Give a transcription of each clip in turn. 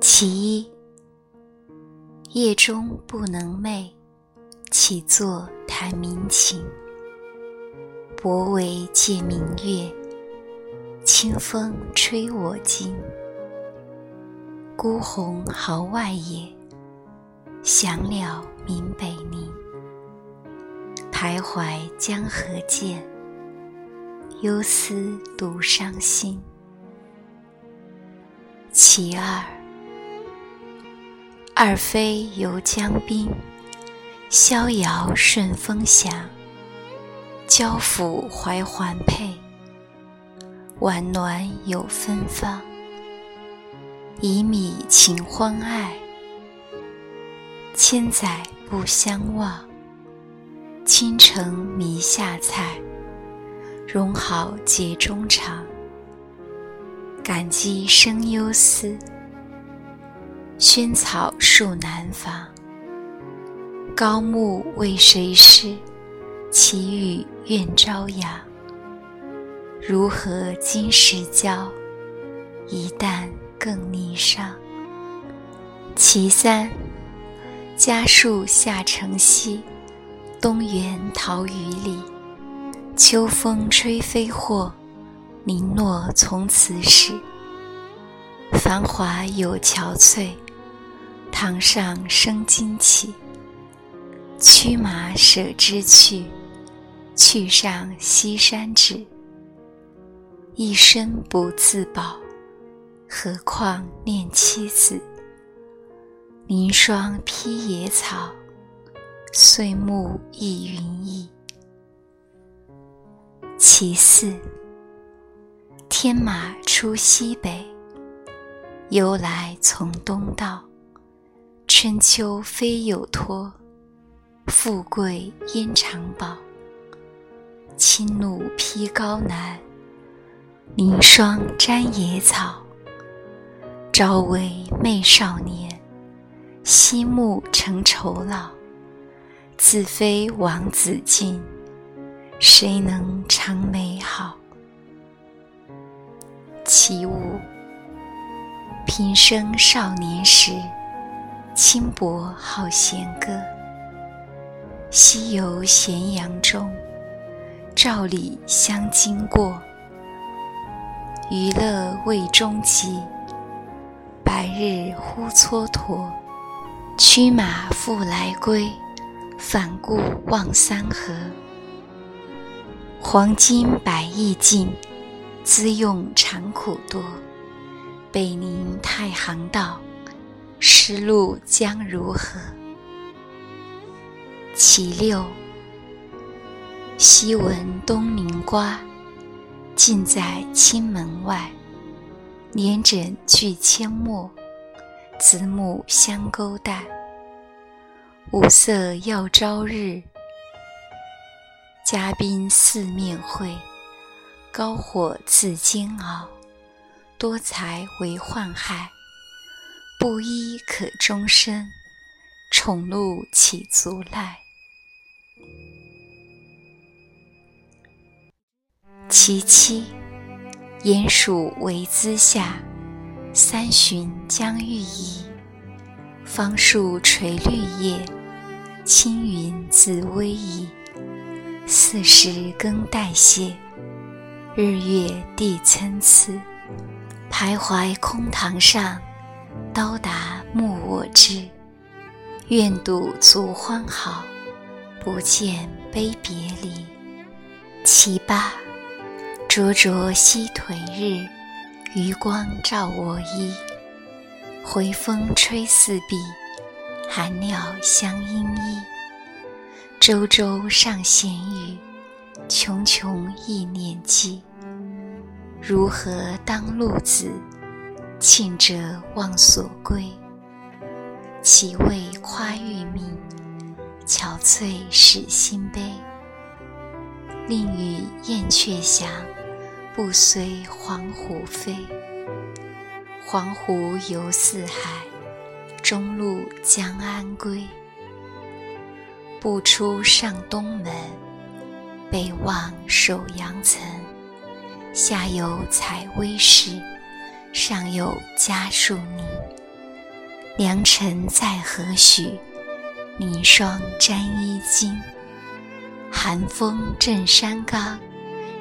其一，夜中不能寐，起坐弹鸣琴。薄帷借明月，清风吹我襟。孤鸿号外野，响鸟鸣北宁。徘徊江河间，忧思独伤心。其二。二飞游江滨，逍遥顺风翔。交付怀环佩，晚暖有芬芳。以米情欢爱，千载不相忘。倾城迷下菜，容好节衷肠。感激生忧思。萱草树南房，高木为谁施？奇雨愿朝阳。如何今时交？一旦更霓裳。其三，家树下城西，东园桃雨里。秋风吹飞货，零落从此始。繁华有憔悴。堂上生荆棘，驱马舍之去，去上西山止。一生不自保，何况念妻子？凝霜披野草，岁暮忆云翳。其四，天马出西北，由来从东道。春秋非有托，富贵焉常保？轻弩披高南，凝霜沾野草。朝为媚少年，夕暮成愁老。自非王子敬，谁能长美好？其五，平生少年时。轻薄好弦歌，西游咸阳中，照里相经过。娱乐未终极，白日忽蹉跎。驱马复来归，反顾望三河。黄金百亿尽，资用长苦多。北宁太行道。失路将如何？其六，昔闻东陵瓜，尽在青门外。年枕拒阡陌，子母相勾带。五色耀朝日，嘉宾四面会。高火自煎熬，多才为患害。布衣可终身，宠禄岂足赖？其七，鼹鼠为姿下，三旬将欲移。芳树垂绿叶，青云自逶移。四时更代谢，日月地参差。徘徊空堂上。到达莫我知，愿赌足欢好，不见悲别离。其八，灼灼西颓日，余光照我衣。回风吹四壁，寒鸟相依依。周周上弦语，茕茕忆念寄。如何当路子？庆者望所归，岂为夸欲明，憔悴使心悲。令与燕雀翔，不随黄鹄飞。黄鹄游四海，中路将安归？不出上东门，北望首阳岑，下有采薇石，上有家树泥。良辰在何许？凝霜沾衣襟。寒风震山冈，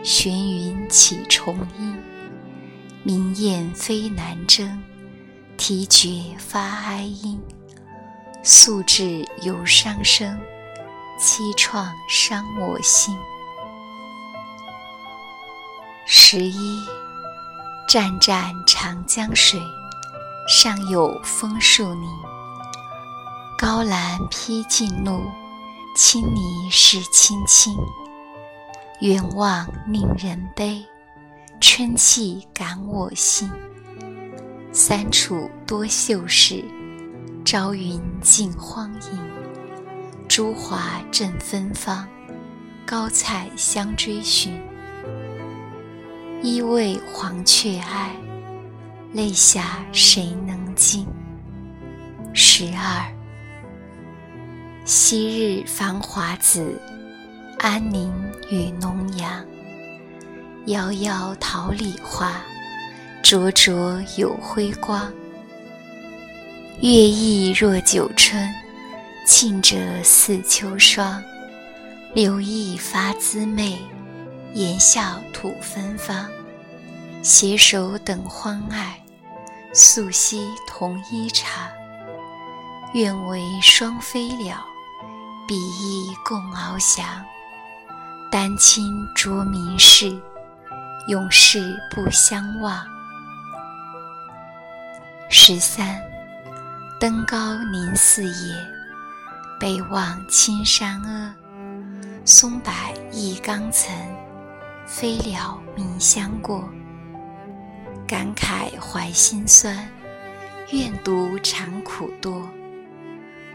玄云起重阴。明雁飞南征，啼绝发哀音。宿至有伤生，凄怆伤我心。十一，湛湛长江水，上有枫树泥。高栏披劲怒，青泥是青青。远望令人悲，春气感我心。三处多秀士。朝云尽荒影，朱华正芬芳，高菜相追寻。一为黄雀哀，泪下谁能尽？十二，昔日繁华子，安宁与农阳。遥遥桃李花，灼灼有辉光。月意若九春，庆者似秋霜。柳意发姿媚，言笑吐芬芳。携手等欢爱，素昔同衣裳。愿为双飞鸟，比翼共翱翔。丹青着名世，永世不相忘。十三。登高临四野，北望青山阿。松柏一冈层，飞鸟鸣相过。感慨怀心酸，愿读长苦多。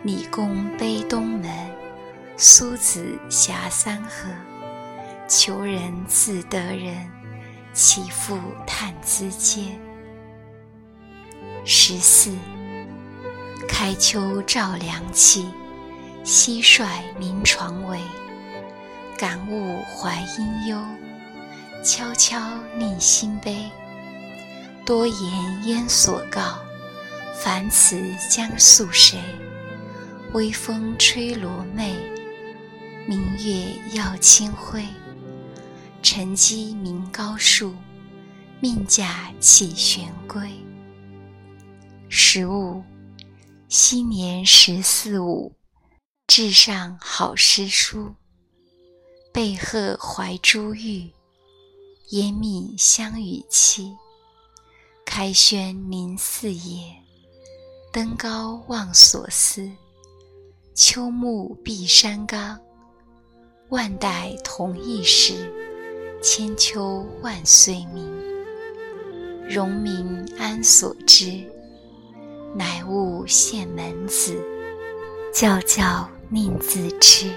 李公悲东门，苏子峡三河。求人自得人，岂复叹兹间。十四。开秋照凉气，蟋蟀鸣床尾。感物怀音忧，悄悄令心悲。多言焉所告？凡此将诉谁？微风吹罗袂，明月耀清辉。晨鸡鸣高树，命驾起玄归。十五。昔年十四五，至上好诗书。背鹤怀珠玉，烟密香与期。开轩临四野，登高望所思。秋暮碧山冈，万代同一时。千秋万岁名，荣民安所知？乃悟现门子，教教宁自知。